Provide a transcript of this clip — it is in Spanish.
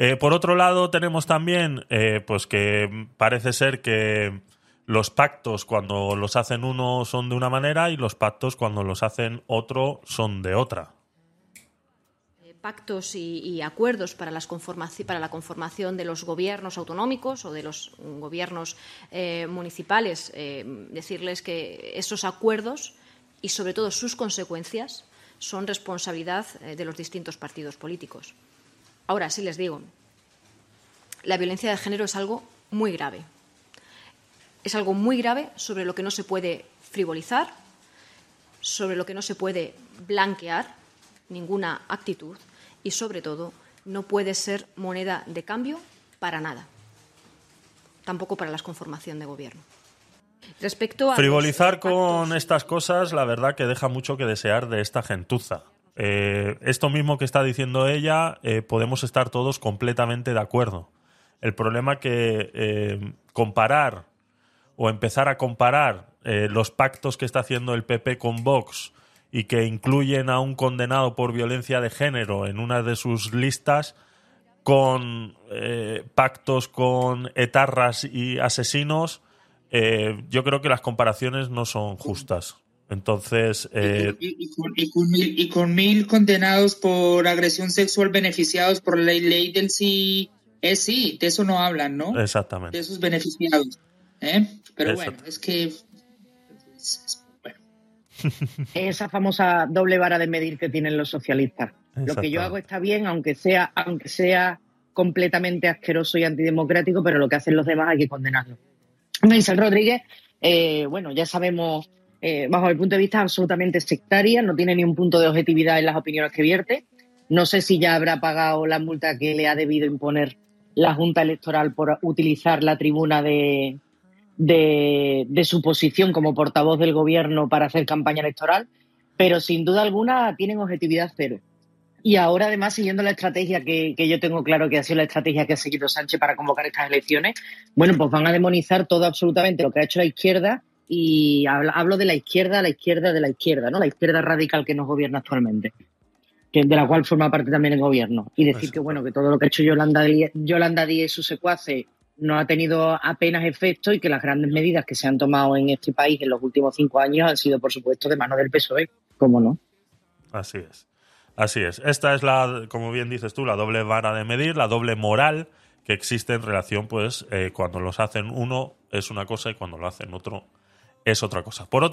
Eh, por otro lado, tenemos también, eh, pues que parece ser que los pactos cuando los hacen uno son de una manera y los pactos cuando los hacen otro son de otra. Eh, pactos y, acuerdos para, para la conformación de los gobiernos autonómicos o de los gobiernos municipales, decirles que esos acuerdos y sobre todo sus consecuencias son responsabilidad de los distintos partidos políticos. Ahora sí les digo, la violencia de género es algo muy grave. Es algo muy grave sobre lo que no se puede frivolizar, sobre lo que no se puede blanquear ninguna actitud y, sobre todo, no puede ser moneda de cambio para nada, tampoco para la conformación de gobierno. Respecto a Frivolizar con estas cosas, la verdad que deja mucho que desear de esta gentuza. Eh, esto mismo que está diciendo ella, eh, podemos estar todos completamente de acuerdo. El problema que eh, comparar o empezar a comparar los pactos que está haciendo el PP con Vox y que incluyen a un condenado por violencia de género en una de sus listas con pactos con etarras y asesinos, yo creo que las comparaciones no son justas. Entonces, eh, y, y con, y con mil, y con mil condenados por agresión sexual beneficiados por la ley, del sí es sí, de eso no hablan, ¿no? De exactamente. esos beneficiados. ¿eh? Pero bueno, es que. es- es- bueno. esa famosa doble vara de medir que tienen los socialistas. Lo que yo hago está bien, aunque sea, aunque sea completamente asqueroso y antidemocrático, pero lo que hacen los demás hay que condenarlo. Maisel Rodríguez, eh, bueno, ya sabemos, eh, bajo el punto de vista absolutamente sectaria, no tiene ni un punto de objetividad en las opiniones que vierte. No sé si ya habrá pagado la multa que le ha debido imponer la Junta Electoral por utilizar la tribuna de, de, de su posición como portavoz del gobierno para hacer campaña electoral, pero sin duda alguna tienen objetividad cero. Y ahora, además, siguiendo la estrategia que, que yo tengo claro que ha sido la estrategia que ha seguido Sánchez para convocar estas elecciones, bueno, pues van a demonizar todo absolutamente lo que ha hecho la izquierda y hablo de la izquierda, la izquierda de la izquierda, ¿no? La izquierda radical que nos gobierna actualmente, que de la cual forma parte también el gobierno. Y decir que, bueno, que todo lo que ha hecho Yolanda, Yolanda Díaz y sus secuaces no ha tenido apenas efecto y que las grandes medidas que se han tomado en este país en los últimos cinco años han sido, por supuesto, de mano del PSOE. ¿Cómo no? Así es. Así es. Esta es la, como bien dices tú, la doble vara de medir, la doble moral que existe en relación, pues, eh, cuando los hacen uno es una cosa y cuando lo hacen otro es otra cosa.